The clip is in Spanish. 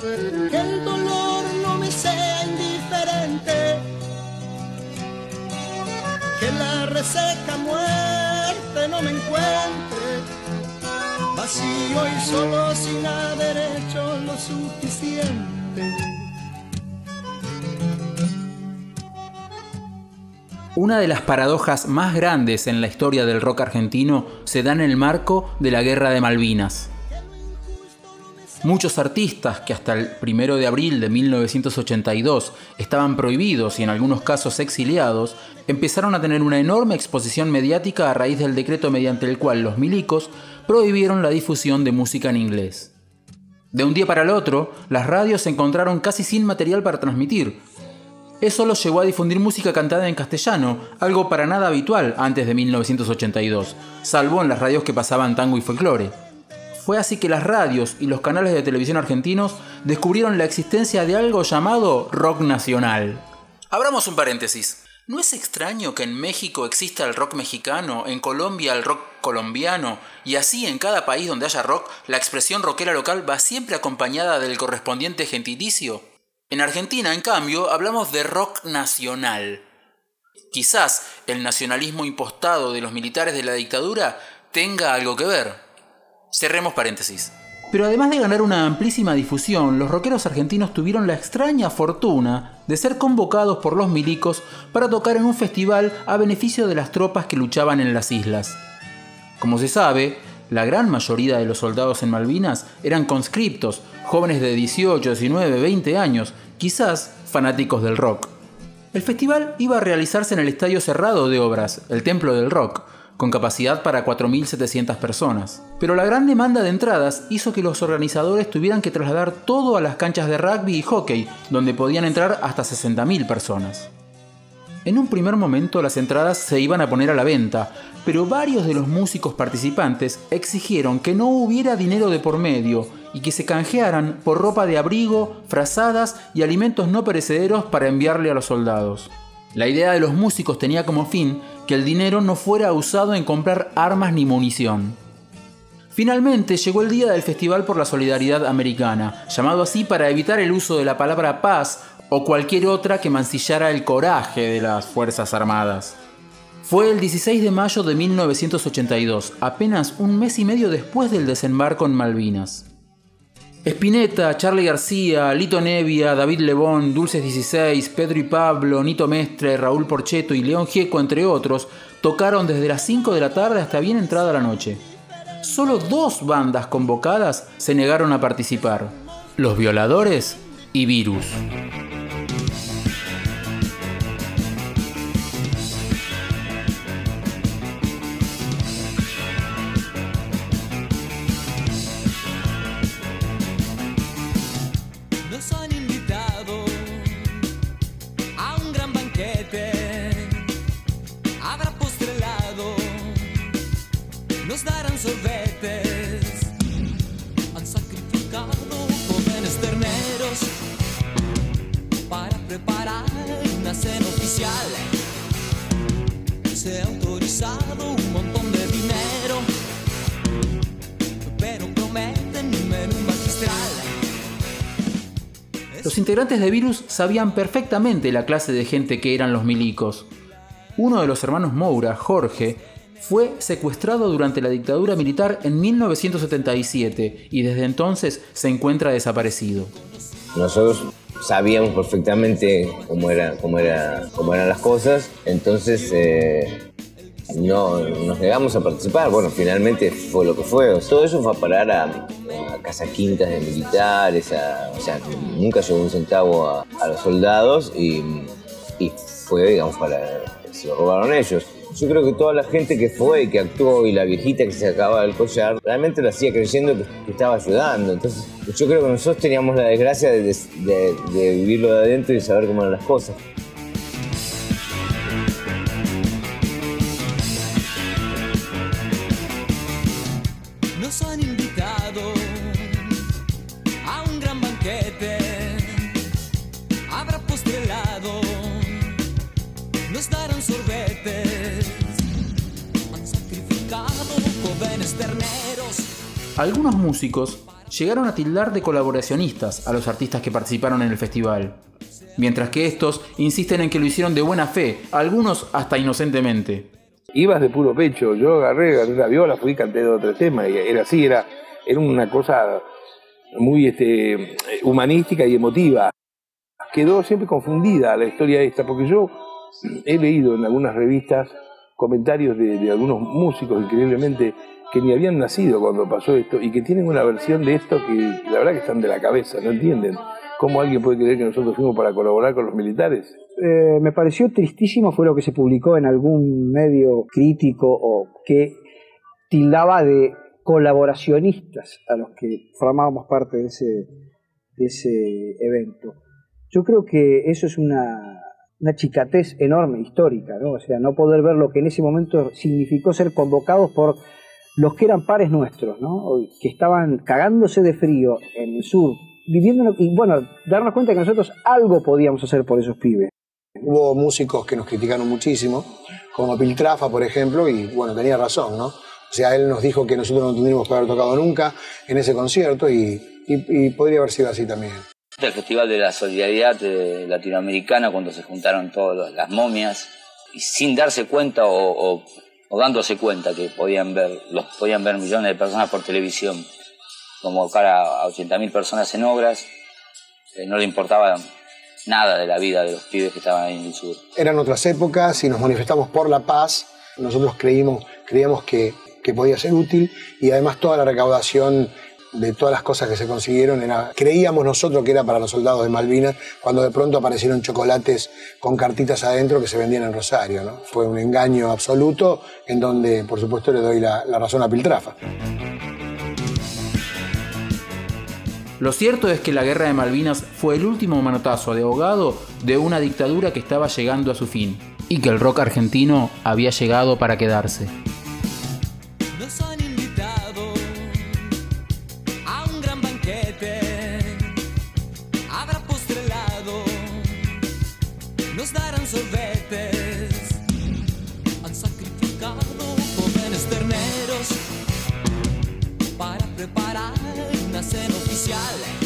que el dolor no me sea indiferente, que la reseca muerte no me encuentre vacío y solo sin haber hecho lo suficiente. Una de las paradojas más grandes en la historia del rock argentino se da en el marco de la Guerra de Malvinas. Muchos artistas que hasta el 1 de abril de 1982 estaban prohibidos y en algunos casos exiliados, empezaron a tener una enorme exposición mediática a raíz del decreto mediante el cual los milicos prohibieron la difusión de música en inglés. De un día para el otro, las radios se encontraron casi sin material para transmitir, eso los llevó a difundir música cantada en castellano, algo para nada habitual antes de 1982, salvo en las radios que pasaban tango y folclore. Fue así que las radios y los canales de televisión argentinos descubrieron la existencia de algo llamado rock nacional. Abramos un paréntesis. ¿No es extraño que en México exista el rock mexicano, en Colombia el rock colombiano, y así en cada país donde haya rock, la expresión rockera local va siempre acompañada del correspondiente gentilicio? En Argentina, en cambio, hablamos de rock nacional. Quizás el nacionalismo impostado de los militares de la dictadura tenga algo que ver. Cerremos paréntesis. Pero además de ganar una amplísima difusión, los rockeros argentinos tuvieron la extraña fortuna de ser convocados por los milicos para tocar en un festival a beneficio de las tropas que luchaban en las islas. Como se sabe, la gran mayoría de los soldados en Malvinas eran conscriptos, jóvenes de 18, 19, 20 años, quizás fanáticos del rock. El festival iba a realizarse en el estadio cerrado de obras, el Templo del Rock, con capacidad para 4.700 personas. Pero la gran demanda de entradas hizo que los organizadores tuvieran que trasladar todo a las canchas de rugby y hockey, donde podían entrar hasta 60.000 personas. En un primer momento las entradas se iban a poner a la venta, pero varios de los músicos participantes exigieron que no hubiera dinero de por medio y que se canjearan por ropa de abrigo, frazadas y alimentos no perecederos para enviarle a los soldados. La idea de los músicos tenía como fin que el dinero no fuera usado en comprar armas ni munición. Finalmente llegó el día del Festival por la Solidaridad Americana, llamado así para evitar el uso de la palabra paz o cualquier otra que mancillara el coraje de las Fuerzas Armadas. Fue el 16 de mayo de 1982, apenas un mes y medio después del desembarco en Malvinas. Spinetta, Charlie García, Lito Nevia, David Lebón, Dulces 16, Pedro y Pablo, Nito Mestre, Raúl Porcheto y León Gieco, entre otros, tocaron desde las 5 de la tarde hasta bien entrada la noche. Solo dos bandas convocadas se negaron a participar, Los Violadores y Virus. Los integrantes de Virus sabían perfectamente la clase de gente que eran los milicos. Uno de los hermanos Moura, Jorge, fue secuestrado durante la dictadura militar en 1977 y desde entonces se encuentra desaparecido. Nosotros sabíamos perfectamente cómo, era, cómo, era, cómo eran las cosas, entonces eh, no nos negamos a participar. Bueno, finalmente fue lo que fue. todo eso fue a parar a, casas quintas de militares, o sea, nunca llegó un centavo a, los soldados y, fue, digamos, para. se lo robaron ellos. Yo creo que toda la gente que fue, que actuó y la viejita que se acababa el collar, realmente lo hacía creyendo que, estaba ayudando. Entonces, yo creo que nosotros teníamos la desgracia de, de vivirlo de adentro y saber cómo eran las cosas. Algunos músicos llegaron a tildar de colaboracionistas a los artistas que participaron en el festival, mientras que estos insisten en que lo hicieron de buena fe, algunos hasta inocentemente. Ibas de puro pecho, yo agarré, agarré la viola, fui y canté de otro tema, y era así, era, era una cosa muy este, humanística y emotiva. Quedó siempre confundida la historia esta, porque yo he leído en algunas revistas comentarios de, algunos músicos increíblemente que ni habían nacido cuando pasó esto y que tienen una versión de esto que la verdad que están de la cabeza, no entienden. ¿Cómo alguien puede creer que nosotros fuimos para colaborar con los militares? Eh, me pareció tristísimo, fue lo que se publicó en algún medio crítico o que tildaba de colaboracionistas a los que formábamos parte de ese, de ese evento. Yo creo que eso es una, una chicatez enorme, histórica, ¿no? O sea, no poder ver lo que en ese momento significó ser convocados por los que eran pares nuestros, ¿no? Que estaban cagándose de frío en el sur, viviendo, y bueno, darnos cuenta que nosotros algo podíamos hacer por esos pibes. Hubo músicos que nos criticaron muchísimo, como Piltrafa, por ejemplo, y bueno, tenía razón, ¿no? O sea, él nos dijo que nosotros no tendríamos que haber tocado nunca en ese concierto y, y podría haber sido así también el Festival de la Solidaridad Latinoamericana cuando se juntaron todas las momias y sin darse cuenta o, dándose cuenta que podían ver, los podían ver millones de personas por televisión, como cara a 80.000 personas en obras, eh, no le importaba nada de la vida de los pibes que estaban ahí en el sur. Eran otras épocas y nos manifestamos por la paz. Nosotros creímos, creíamos que, que podía ser útil y además toda la recaudación de todas las cosas que se consiguieron, era, creíamos nosotros que era para los soldados de Malvinas, cuando de pronto aparecieron chocolates con cartitas adentro que se vendían en Rosario. ¿no? Fue un engaño absoluto en donde, por supuesto, le doy la, razón a Piltrafa. Lo cierto es que la guerra de Malvinas fue el último manotazo de ahogado de una dictadura que estaba llegando a su fin y que el rock argentino había llegado para quedarse. speciale.